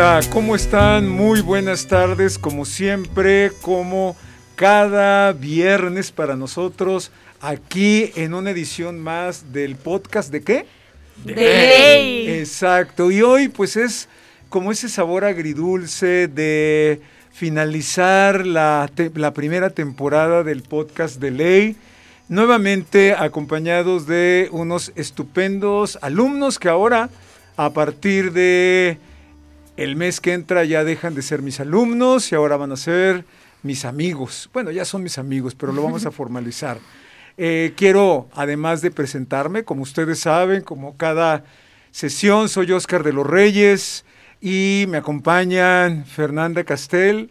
Hola, ¿cómo están? Muy buenas tardes, como siempre, como cada viernes para nosotros, aquí en una edición más del podcast de qué? De ley. Exacto, y hoy pues es como ese sabor agridulce de finalizar la, la primera temporada del podcast de ley nuevamente acompañados de unos estupendos alumnos que ahora, a partir de el mes que entra, ya dejan de ser mis alumnos y ahora van a ser mis amigos. Bueno, ya son mis amigos, pero lo vamos a formalizar. Eh, quiero, además de presentarme, como ustedes saben, como cada sesión, soy Oscar de los Reyes y me acompañan Fernanda Castel,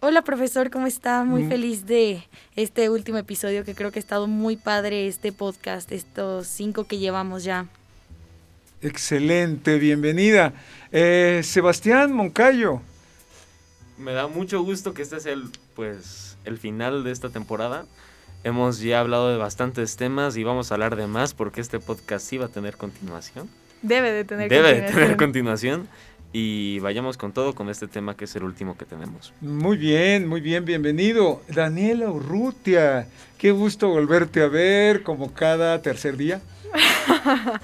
Hola profesor, ¿cómo está? Muy mm. feliz de este último episodio que creo que ha estado muy padre este podcast, estos cinco que llevamos ya. Excelente, bienvenida. Eh, Sebastián Moncayo. Me da mucho gusto que este sea el, pues, el final de esta temporada. Hemos ya hablado de bastantes temas y vamos a hablar de más porque este podcast sí va a tener continuación. Debe de tener Debe continuación. de tener continuación y vayamos con todo con este tema que es el último que tenemos. Muy bien, muy bien, bienvenido. Daniela Urrutia, qué gusto volverte a ver como cada tercer día.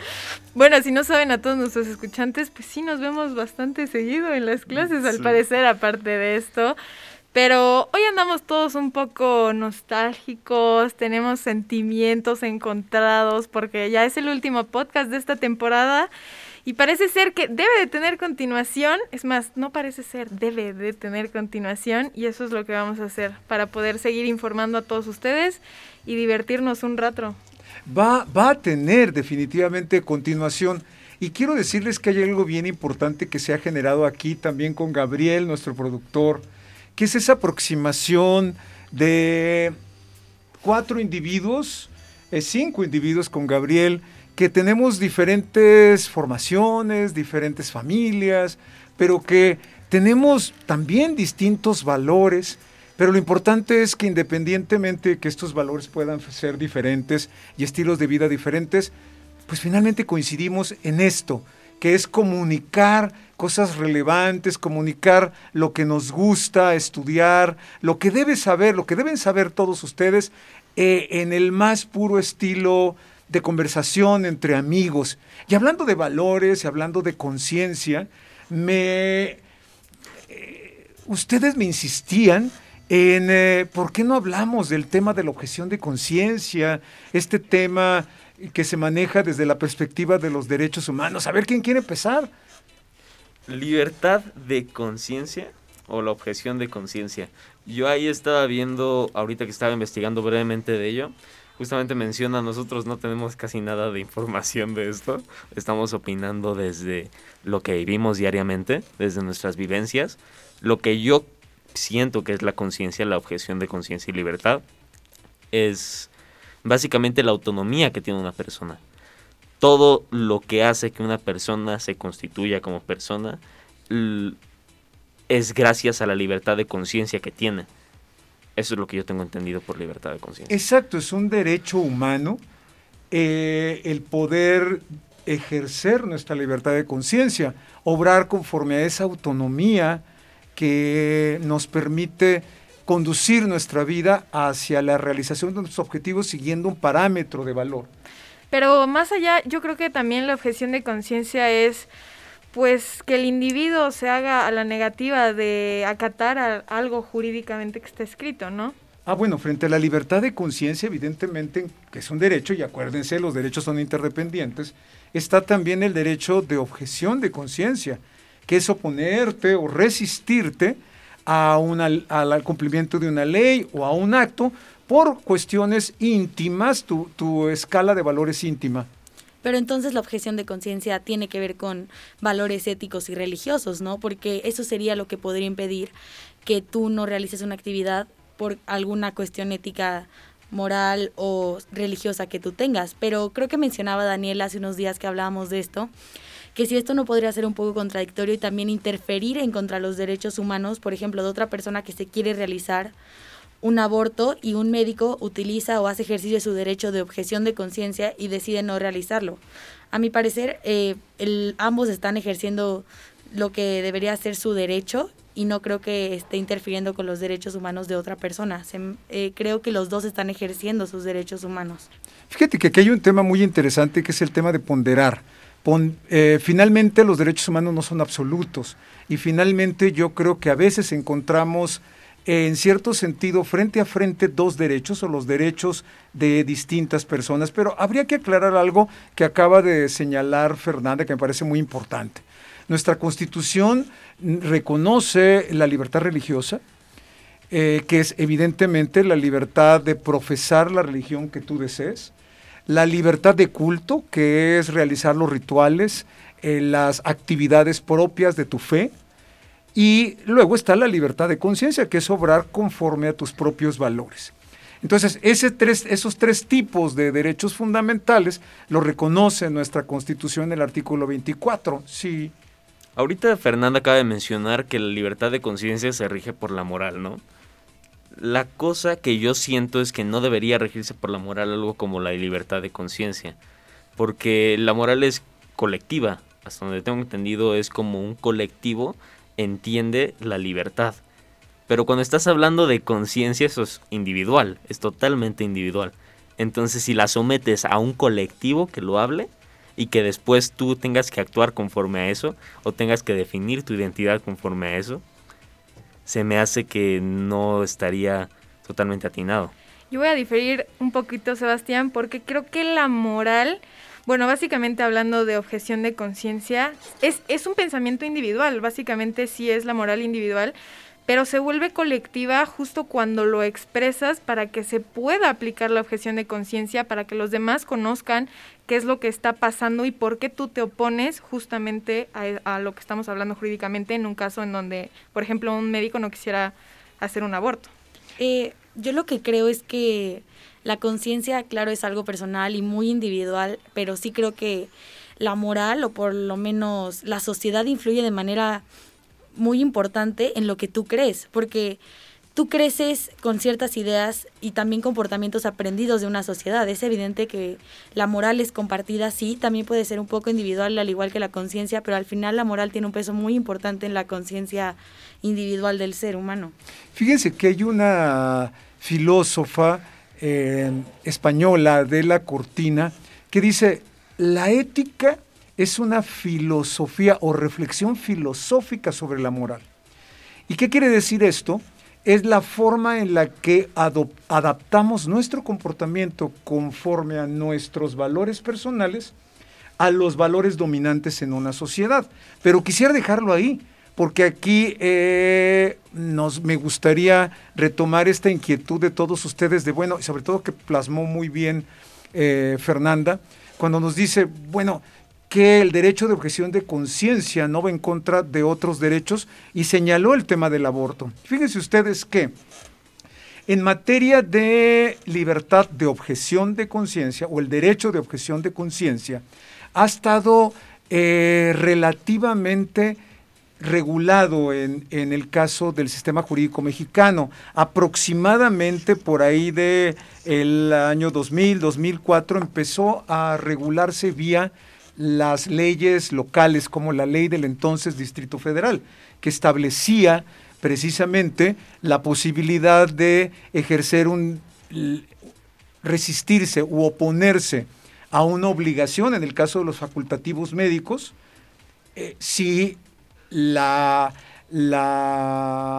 bueno, si no saben a todos nuestros escuchantes, pues sí nos vemos bastante seguido en las clases, al parecer, aparte de esto. Pero hoy andamos todos un poco nostálgicos, tenemos sentimientos encontrados porque ya es el último podcast de esta temporada y parece ser que debe de tener continuación, es más, no parece ser, debe de tener continuación y eso es lo que vamos a hacer para poder seguir informando a todos ustedes y divertirnos un rato. Va, a tener definitivamente continuación. Y quiero decirles que hay algo bien importante que se ha generado aquí también con Gabriel, nuestro productor, que es esa aproximación de cuatro individuos, eh, cinco individuos con Gabriel, que tenemos diferentes formaciones, diferentes familias, pero que tenemos también distintos valores, pero lo importante es que independientemente de que estos valores puedan ser diferentes y estilos de vida diferentes, pues finalmente coincidimos en esto, que es comunicar cosas relevantes, comunicar lo que nos gusta, estudiar, lo que debe saber, lo que deben saber todos ustedes eh, en el más puro estilo de conversación entre amigos. Y hablando de valores y hablando de conciencia, me eh, ustedes me insistían eh, por qué no hablamos del tema de la objeción de conciencia, este tema que se maneja desde la perspectiva de los derechos humanos. A ver quién quiere empezar. Libertad de conciencia o la objeción de conciencia. Yo ahí estaba viendo, ahorita que estaba investigando brevemente de ello, justamente menciona, nosotros no tenemos casi nada de información de esto, estamos opinando desde lo que vivimos diariamente, desde nuestras vivencias, lo que yo siento que es la conciencia, la objeción de conciencia y libertad, es básicamente la autonomía que tiene una persona. Todo lo que hace que una persona se constituya como persona es gracias a la libertad de conciencia que tiene. Eso es lo que yo tengo entendido por libertad de conciencia. Exacto, es un derecho humano eh, el poder ejercer nuestra libertad de conciencia, obrar conforme a esa autonomía que nos permite conducir nuestra vida hacia la realización de nuestros objetivos siguiendo un parámetro de valor. Pero más allá, yo creo que también la objeción de conciencia es pues que el individuo se haga a la negativa de acatar algo jurídicamente que está escrito, ¿no? Ah, bueno, frente a la libertad de conciencia, evidentemente, que es un derecho, y acuérdense, los derechos son interdependientes, está también el derecho de objeción de conciencia, que es oponerte o resistirte a una, al cumplimiento de una ley o a un acto por cuestiones íntimas, tu, tu escala de valores íntima. Pero entonces la objeción de conciencia tiene que ver con valores éticos y religiosos, ¿no? Porque eso sería lo que podría impedir que tú no realices una actividad por alguna cuestión ética moral o religiosa que tú tengas. Pero creo que mencionaba Daniel hace unos días que hablábamos de esto, que si esto no podría ser un poco contradictorio y también interferir en contra los derechos humanos, por ejemplo, de otra persona que se quiere realizar un aborto y un médico utiliza o hace ejercicio de su derecho de objeción de conciencia y decide no realizarlo. A mi parecer, eh, ambos están ejerciendo lo que debería ser su derecho y no creo que esté interfiriendo con los derechos humanos de otra persona. Eh, creo que los dos están ejerciendo sus derechos humanos. Fíjate que aquí hay un tema muy interesante que es el tema de ponderar. Eh, finalmente los derechos humanos no son absolutos y finalmente yo creo que a veces encontramos en cierto sentido frente a frente dos derechos o los derechos de distintas personas, pero habría que aclarar algo que acaba de señalar Fernanda que me parece muy importante. Nuestra constitución reconoce la libertad religiosa, eh, que es evidentemente la libertad de profesar la religión que tú desees, la libertad de culto, que es realizar los rituales, eh, las actividades propias de tu fe, y luego está la libertad de conciencia, que es obrar conforme a tus propios valores. Entonces, tres, esos tres tipos de derechos fundamentales los reconoce nuestra Constitución en el artículo 24. Sí. Ahorita Fernanda acaba de mencionar que la libertad de conciencia se rige por la moral, ¿no? La cosa que yo siento es que no debería regirse por la moral algo como la libertad de conciencia, porque la moral es colectiva, hasta donde tengo entendido es como un colectivo entiende la libertad. Pero cuando estás hablando de conciencia, eso es individual, es totalmente individual. Entonces, si la sometes a un colectivo que lo hable y que después tú tengas que actuar conforme a eso o tengas que definir tu identidad conforme a eso, se me hace que no estaría totalmente atinado. Yo voy a diferir un poquito, Sebastián, porque creo que la moral bueno, básicamente hablando de objeción de conciencia, es, es un pensamiento individual, básicamente sí es la moral individual, pero se vuelve colectiva justo cuando lo expresas para que se pueda aplicar la objeción de conciencia, para que los demás conozcan qué es lo que está pasando y por qué tú te opones justamente a, lo que estamos hablando jurídicamente en un caso en donde, por ejemplo, un médico no quisiera hacer un aborto. Eh, yo lo que creo es que la conciencia, claro, es algo personal y muy individual, pero sí creo que la moral o por lo menos la sociedad influye de manera muy importante en lo que tú crees, porque tú creces con ciertas ideas y también comportamientos aprendidos de una sociedad. Es evidente que la moral es compartida, sí, también puede ser un poco individual, al igual que la conciencia, pero al final la moral tiene un peso muy importante en la conciencia individual del ser humano. Fíjense que hay una filósofa española de la cortina que dice, la ética es una filosofía o reflexión filosófica sobre la moral. ¿Y qué quiere decir esto? Es la forma en la que adaptamos nuestro comportamiento conforme a nuestros valores personales a los valores dominantes en una sociedad. Pero quisiera dejarlo ahí, porque aquí eh, nos, me gustaría retomar esta inquietud de todos ustedes, de bueno, sobre todo que plasmó muy bien eh, Fernanda, cuando nos dice, bueno, que el derecho de objeción de conciencia no va en contra de otros derechos y señaló el tema del aborto. Fíjense ustedes que en materia de libertad de objeción de conciencia o el derecho de objeción de conciencia, ha estado eh, relativamente regulado en, el caso del sistema jurídico mexicano. Aproximadamente por ahí de el año 2000, 2004 empezó a regularse vía las leyes locales como la ley del entonces Distrito Federal, que establecía precisamente la posibilidad de ejercer un resistirse u oponerse a una obligación en el caso de los facultativos médicos eh, si la,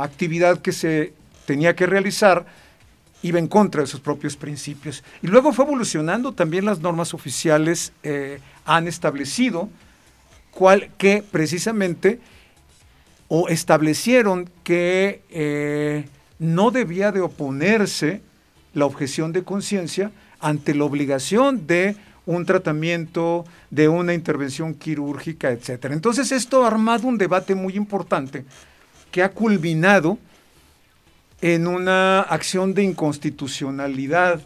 actividad que se tenía que realizar iba en contra de sus propios principios. Y luego fue evolucionando, también las normas oficiales eh, han establecido cual, que precisamente o establecieron que eh, no debía de oponerse la objeción de conciencia ante la obligación de un tratamiento, de una intervención quirúrgica, etcétera. Entonces esto ha armado un debate muy importante que ha culminado en una acción de inconstitucionalidad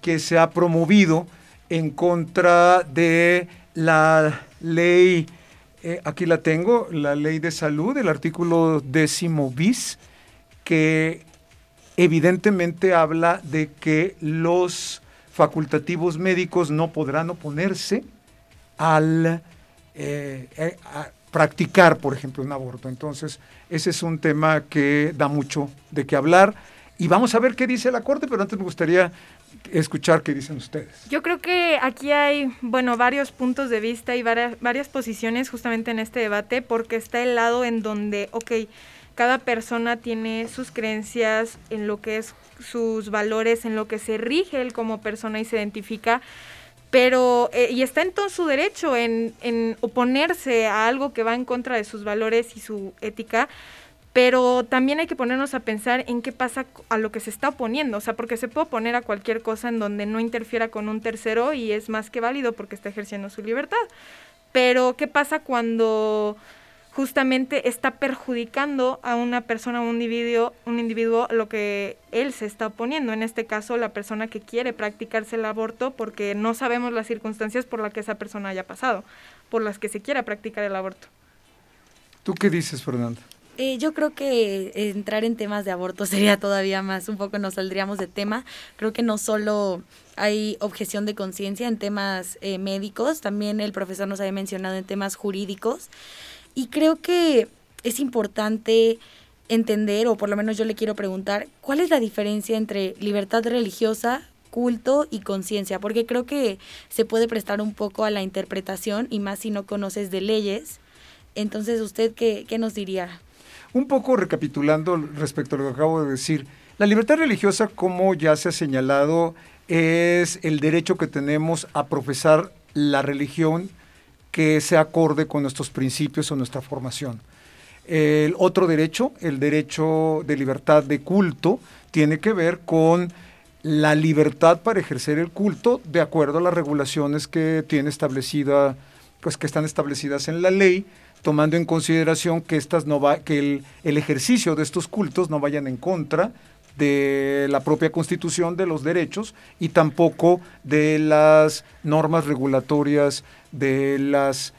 que se ha promovido en contra de la ley, eh, aquí la tengo, la ley de salud, el artículo décimo bis, que evidentemente habla de que los facultativos médicos no podrán oponerse al, eh, eh, practicar, por ejemplo, un aborto. Entonces, ese es un tema que da mucho de qué hablar. Y vamos a ver qué dice la Corte, pero antes me gustaría escuchar qué dicen ustedes. Yo creo que aquí hay, bueno, varios puntos de vista y varias, varias posiciones justamente en este debate, porque está el lado en donde, ok, cada persona tiene sus creencias en lo que es sus valores, en lo que se rige él como persona y se identifica, pero, eh, y está en todo su derecho en, en oponerse a algo que va en contra de sus valores y su ética, pero también hay que ponernos a pensar en qué pasa a lo que se está oponiendo, o sea, porque se puede oponer a cualquier cosa en donde no interfiera con un tercero y es más que válido porque está ejerciendo su libertad. Pero ¿qué pasa cuando justamente está perjudicando a una persona, un individuo, un individuo lo que él se está oponiendo, en este caso la persona que quiere practicarse el aborto porque no sabemos las circunstancias por las que esa persona haya pasado, por las que se quiera practicar el aborto. ¿Tú qué dices, Fernando? Eh, yo creo que entrar en temas de aborto sería todavía más, un poco nos saldríamos de tema. Creo que no solo hay objeción de conciencia en temas eh, médicos, también el profesor nos había mencionado en temas jurídicos. Y creo que es importante entender, o por lo menos yo le quiero preguntar, ¿cuál es la diferencia entre libertad religiosa, culto y conciencia? Porque creo que se puede prestar un poco a la interpretación y más si no conoces de leyes. Entonces, ¿usted qué, qué nos diría? Un poco recapitulando respecto a lo que acabo de decir, la libertad religiosa, como ya se ha señalado, es el derecho que tenemos a profesar la religión que se acorde con nuestros principios o nuestra formación. El otro derecho, el derecho de libertad de culto, tiene que ver con la libertad para ejercer el culto de acuerdo a las regulaciones que tiene establecida, pues que están establecidas en la ley, tomando en consideración que, estas no va, que el ejercicio de estos cultos no vayan en contra de la propia constitución de los derechos y tampoco de las normas regulatorias de los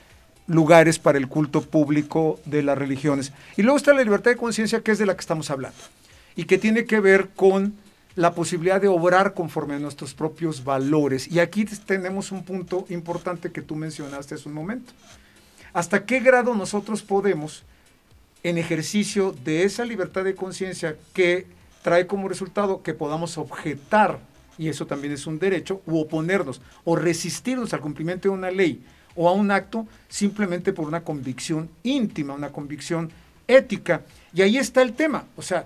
lugares para el culto público de las religiones. Y luego está la libertad de conciencia, que es de la que estamos hablando, y que tiene que ver con la posibilidad de obrar conforme a nuestros propios valores. Y aquí tenemos un punto importante que tú mencionaste hace un momento hasta qué grado nosotros podemos, en ejercicio de esa libertad de conciencia que trae como resultado que podamos objetar, y eso también es un derecho, u oponernos, o resistirnos al cumplimiento de una ley o a un acto simplemente por una convicción íntima, una convicción ética. Y ahí está el tema, o sea,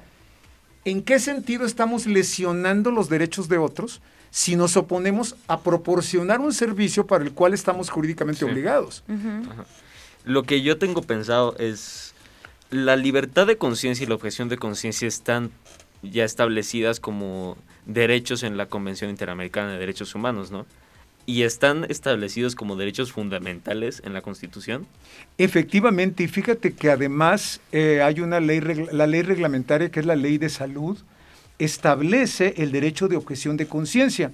¿en qué sentido estamos lesionando los derechos de otros si nos oponemos a proporcionar un servicio para el cual estamos jurídicamente obligados? Lo que yo tengo pensado es, la libertad de conciencia y la objeción de conciencia están ya establecidas como derechos en la Convención Interamericana de Derechos Humanos, ¿no? ¿Y están establecidos como derechos fundamentales en la Constitución? Efectivamente, y fíjate que además eh, hay una ley, la ley reglamentaria que es la ley de salud, establece el derecho de objeción de conciencia.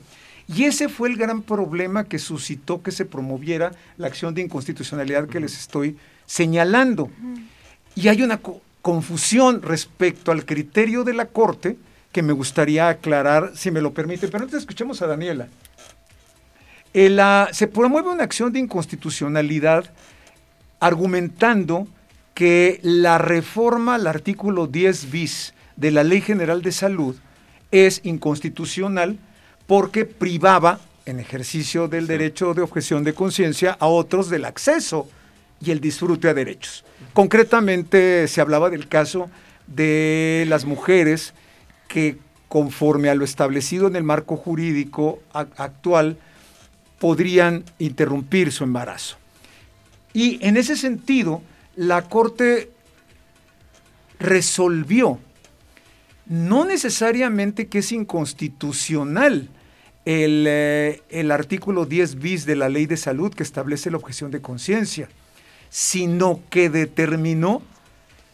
Y ese fue el gran problema que suscitó que se promoviera la acción de inconstitucionalidad que les estoy señalando. Y hay una confusión respecto al criterio de la Corte que me gustaría aclarar, si me lo permite. Pero antes escuchemos a Daniela. se promueve una acción de inconstitucionalidad argumentando que la reforma al artículo 10 bis de la Ley General de Salud es inconstitucional porque privaba en ejercicio del derecho de objeción de conciencia a otros del acceso y el disfrute a derechos. Concretamente se hablaba del caso de las mujeres que conforme a lo establecido en el marco jurídico actual podrían interrumpir su embarazo. Y en ese sentido, la Corte resolvió no necesariamente que es inconstitucional eh, el, artículo 10 bis de la ley de salud que establece la objeción de conciencia, sino que determinó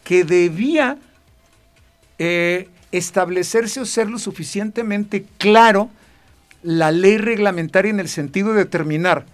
que debía eh, establecerse o ser lo suficientemente claro la ley reglamentaria en el sentido de determinar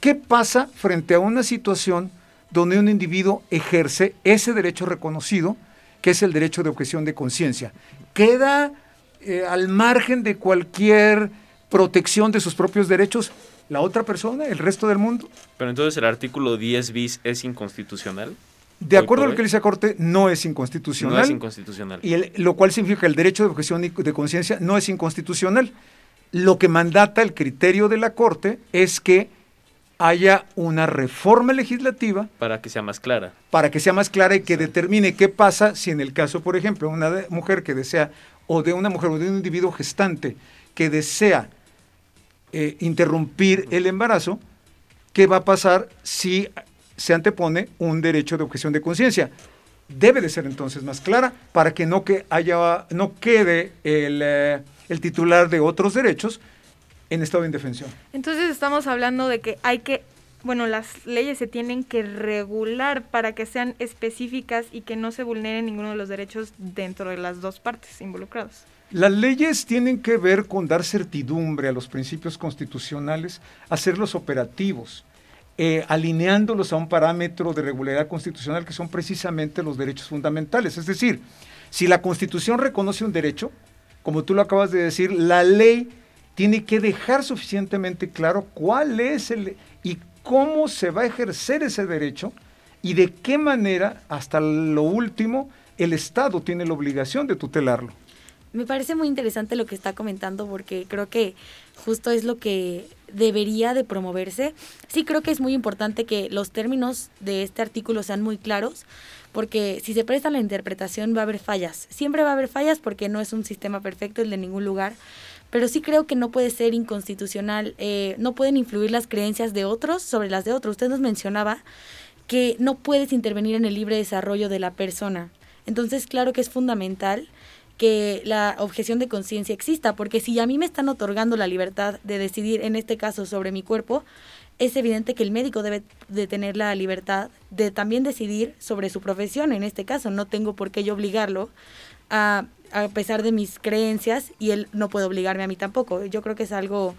qué pasa frente a una situación donde un individuo ejerce ese derecho reconocido, que es el derecho de objeción de conciencia. Queda eh, al margen de cualquier protección de sus propios derechos? la otra persona, el resto del mundo. Pero entonces el artículo 10 bis es inconstitucional. De acuerdo a lo que dice la Corte, no es inconstitucional. No es inconstitucional. Y lo cual significa que el derecho de objeción de conciencia no es inconstitucional. Lo que mandata el criterio de la Corte es que haya una reforma legislativa. Para que sea más clara. Para que sea más clara y que determine qué pasa si en el caso, por ejemplo, una mujer que desea, o de una mujer o de un individuo gestante que desea eh, interrumpir el embarazo, ¿qué va a pasar si se antepone un derecho de objeción de conciencia? Debe de ser entonces más clara para que no, que haya, no quede el, eh, el titular de otros derechos en estado de indefensión. Entonces estamos hablando de que hay que, bueno, las leyes se tienen que regular para que sean específicas y que no se vulneren ninguno de los derechos dentro de las dos partes involucradas. Las leyes tienen que ver con dar certidumbre a los principios constitucionales, hacerlos operativos, eh, alineándolos a un parámetro de regularidad constitucional que son precisamente los derechos fundamentales. Es decir, si la Constitución reconoce un derecho, como tú lo acabas de decir, la ley tiene que dejar suficientemente claro cuál es el y cómo se va a ejercer ese derecho y de qué manera, hasta lo último, el Estado tiene la obligación de tutelarlo. Me parece muy interesante lo que está comentando porque creo que justo es lo que debería de promoverse. Sí creo que es muy importante que los términos de este artículo sean muy claros porque si se presta la interpretación va a haber fallas. Siempre va a haber fallas porque no es un sistema perfecto el de ningún lugar, pero sí creo que no puede ser inconstitucional, eh, no pueden influir las creencias de otros sobre las de otros. Usted nos mencionaba que no puedes intervenir en el libre desarrollo de la persona. Entonces, claro que es fundamental que la objeción de conciencia exista, porque si a mí me están otorgando la libertad de decidir, en este caso, sobre mi cuerpo, es evidente que el médico debe de tener la libertad de también decidir sobre su profesión, en este caso, no tengo por qué yo obligarlo a a pesar de mis creencias y él no puede obligarme a mí tampoco. Yo creo que es algo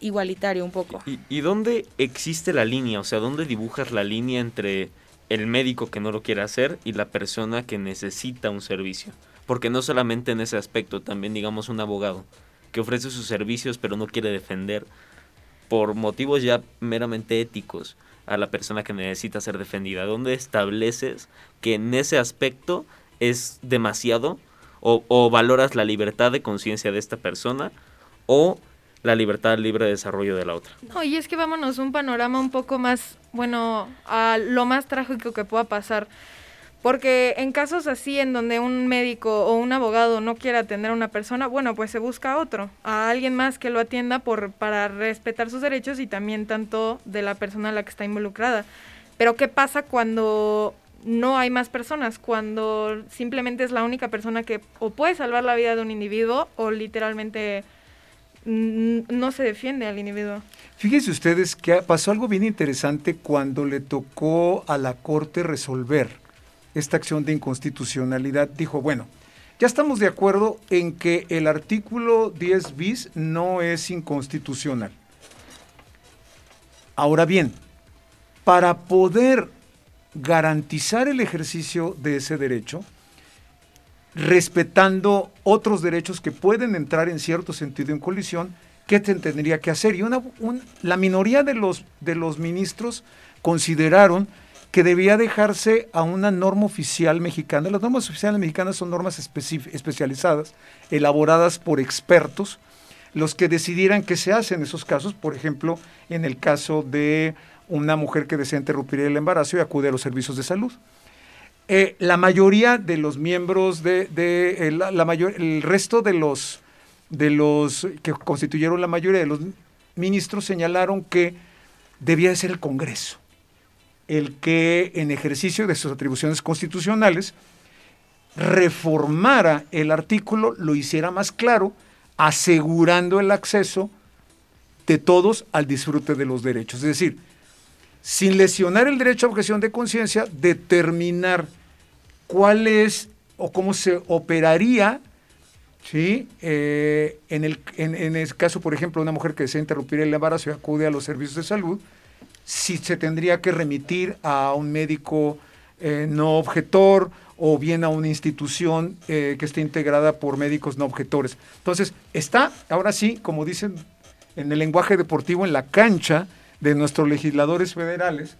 igualitario un poco. ¿Y, ¿Y, dónde existe la línea? O sea, ¿dónde dibujas la línea entre el médico que no lo quiere hacer y la persona que necesita un servicio? Porque no solamente en ese aspecto, también digamos un abogado que ofrece sus servicios pero no quiere defender por motivos ya meramente éticos a la persona que necesita ser defendida. ¿Dónde estableces que en ese aspecto es demasiado o, valoras la libertad de conciencia de esta persona o la libertad libre de desarrollo de la otra. No, es que vámonos un panorama un poco más, bueno, a lo más trágico que pueda pasar. Porque en casos así, en donde un médico o un abogado no quiera atender a una persona, bueno, pues se busca a otro, a alguien más que lo atienda por, para respetar sus derechos y también tanto de la persona a la que está involucrada. Pero ¿qué pasa cuando no hay más personas, cuando simplemente es la única persona que o puede salvar la vida de un individuo o literalmente no se defiende al individuo. Fíjense ustedes que pasó algo bien interesante cuando le tocó a la Corte resolver esta acción de inconstitucionalidad. Dijo, bueno, ya estamos de acuerdo en que el artículo 10 bis no es inconstitucional. Ahora bien, para poder garantizar el ejercicio de ese derecho, respetando otros derechos que pueden entrar en cierto sentido en colisión, ¿qué tendría que hacer? Y una, la minoría de los, de los ministros consideraron que debía dejarse a una norma oficial mexicana. Las normas oficiales mexicanas son normas especializadas, elaboradas por expertos, los que decidieran qué se hace en esos casos, por ejemplo, en el caso de una mujer que desea interrumpir el embarazo y acude a los servicios de salud. Eh, la mayoría de los miembros de, eh, la, mayor, el resto de los de los que constituyeron la mayoría de los ministros señalaron que debía de ser el Congreso el que en ejercicio de sus atribuciones constitucionales reformara el artículo, lo hiciera más claro, asegurando el acceso de todos al disfrute de los derechos. Es decir, sin lesionar el derecho a objeción de conciencia, determinar cuál es o cómo se operaría ¿sí? Eh, en, el, en, caso, por ejemplo, de una mujer que desea interrumpir el embarazo y acude a los servicios de salud, si se tendría que remitir a un médico eh, no objetor o bien a una institución eh, que esté integrada por médicos no objetores. Entonces, está, ahora sí, como dicen en el lenguaje deportivo, en la cancha de nuestros legisladores federales,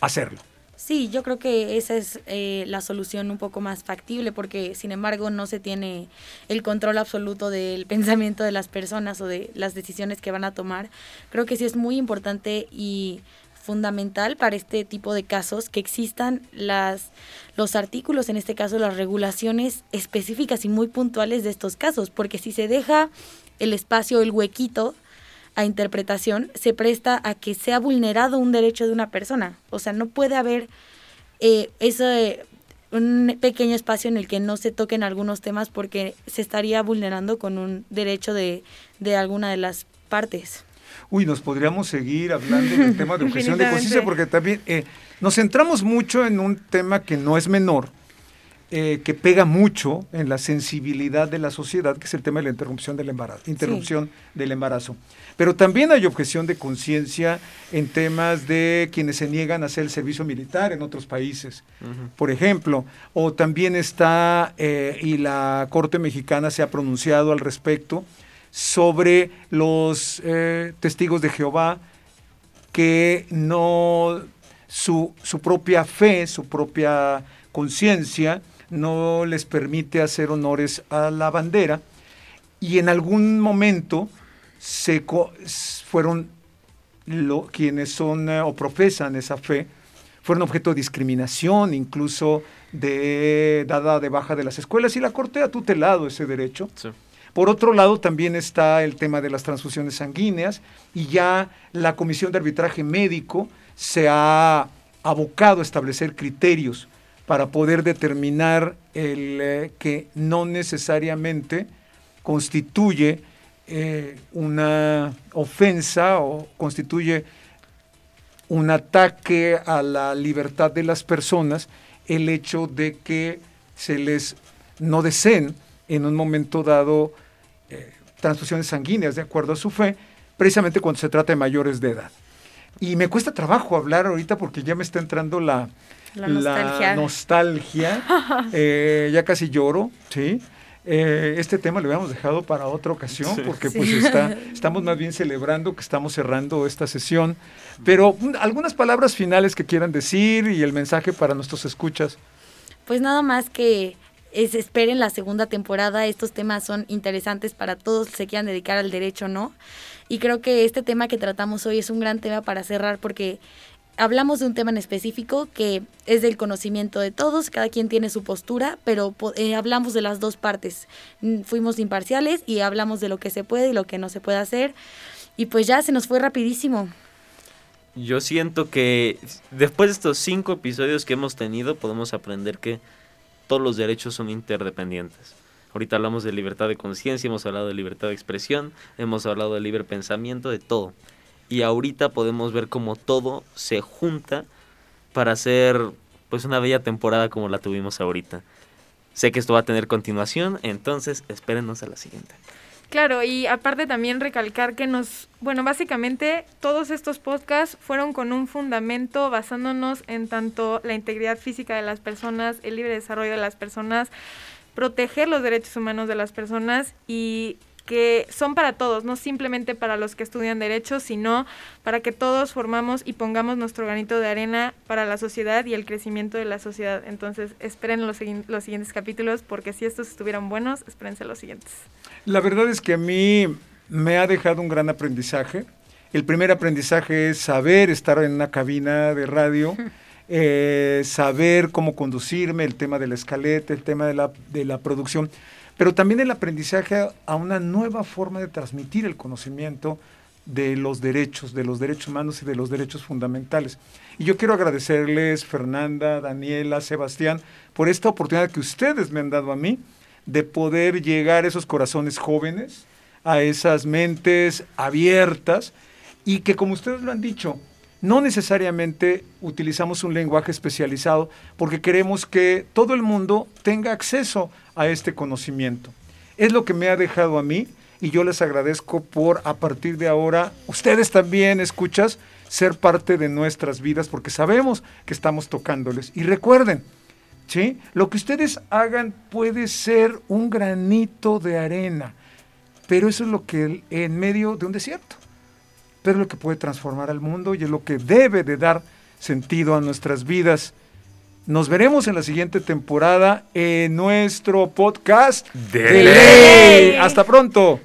hacerlo. Sí, yo creo que esa es eh, la solución un poco más factible porque, sin embargo, no se tiene el control absoluto del pensamiento de las personas o de las decisiones que van a tomar. Creo que sí es muy importante y fundamental para este tipo de casos que existan las los artículos, en este caso las regulaciones específicas y muy puntuales de estos casos, porque si se deja el espacio, el huequito a interpretación, se presta a que sea vulnerado un derecho de una persona. O sea, no puede haber eh, ese un pequeño espacio en el que no se toquen algunos temas porque se estaría vulnerando con un derecho de, de alguna de las partes. Uy, nos podríamos seguir hablando del tema de objeción de conciencia porque también eh, nos centramos mucho en un tema que no es menor, eh, que pega mucho en la sensibilidad de la sociedad, que es el tema de la interrupción del embarazo. Interrupción del embarazo. Pero también hay objeción de conciencia en temas de quienes se niegan a hacer el servicio militar en otros países, por ejemplo. O también está, eh, y la Corte Mexicana se ha pronunciado al respecto, sobre los eh, testigos de Jehová que no su, su propia fe, su propia conciencia no les permite hacer honores a la bandera. Y en algún momento se fueron lo, quienes son eh, o profesan esa fe fueron objeto de discriminación, incluso de dada de baja de las escuelas. Y la corte ha tutelado ese derecho. Por otro lado, también está el tema de las transfusiones sanguíneas. Y ya la Comisión de Arbitraje Médico se ha abocado a establecer criterios para poder determinar el, eh, que no necesariamente constituye eh, una ofensa o constituye un ataque a la libertad de las personas el hecho de que se les no deseen en un momento dado eh, transfusiones sanguíneas de acuerdo a su fe, precisamente cuando se trata de mayores de edad. Y me cuesta trabajo hablar ahorita porque ya me está entrando la, nostalgia. Eh, ya casi lloro, ¿sí? Eh, este tema lo habíamos dejado para otra ocasión porque pues está, estamos más bien celebrando que estamos cerrando esta sesión. Pero mm, algunas palabras finales que quieran decir y el mensaje para nuestros escuchas. Pues nada más que es, esperen la segunda temporada. Estos temas son interesantes para todos se quieran dedicar al derecho, ¿no? Y creo que este tema que tratamos hoy es un gran tema para cerrar porque hablamos de un tema en específico que es del conocimiento de todos, cada quien tiene su postura, pero eh, hablamos de las dos partes. Fuimos imparciales y hablamos de lo que se puede y lo que no se puede hacer. Y pues ya se nos fue rapidísimo. Yo siento que después de estos cinco episodios que hemos tenido, podemos aprender que todos los derechos son interdependientes. Ahorita hablamos de libertad de conciencia, hemos hablado de libertad de expresión, hemos hablado de libre pensamiento, de todo. Y ahorita podemos ver cómo todo se junta para hacer pues una bella temporada como la tuvimos ahorita. Sé que esto va a tener continuación, entonces espérenos a la siguiente. Claro, y aparte también recalcar que nos, bueno, básicamente todos estos podcasts fueron con un fundamento basándonos en tanto la integridad física de las personas, el libre desarrollo de las personas, proteger los derechos humanos de las personas y que son para todos, no simplemente para los que estudian derecho, sino para que todos formamos y pongamos nuestro granito de arena para la sociedad y el crecimiento de la sociedad. Entonces, esperen los, los siguientes capítulos, porque si estos estuvieran buenos, espérense los siguientes. La verdad es que a mí me ha dejado un gran aprendizaje. El primer aprendizaje es saber estar en una cabina de radio, eh, saber cómo conducirme, el tema de la escaleta, el tema de la, de la producción, pero también el aprendizaje a una nueva forma de transmitir el conocimiento de los derechos, de los derechos humanos y de los derechos fundamentales. Y yo quiero agradecerles, Fernanda, Daniela, Sebastián, por esta oportunidad que ustedes me han dado a mí de poder llegar a esos corazones jóvenes, a esas mentes abiertas y que como ustedes lo han dicho, no necesariamente utilizamos un lenguaje especializado porque queremos que todo el mundo tenga acceso a este conocimiento. Es lo que me ha dejado a mí y yo les agradezco por a partir de ahora, ustedes también escuchas, ser parte de nuestras vidas porque sabemos que estamos tocándoles. Y recuerden, lo que ustedes hagan puede ser un granito de arena pero eso es lo que en medio de un desierto, pero es lo que puede transformar al mundo y es lo que debe de dar sentido a nuestras vidas. Nos veremos en la siguiente temporada en nuestro podcast de ley. Hasta pronto.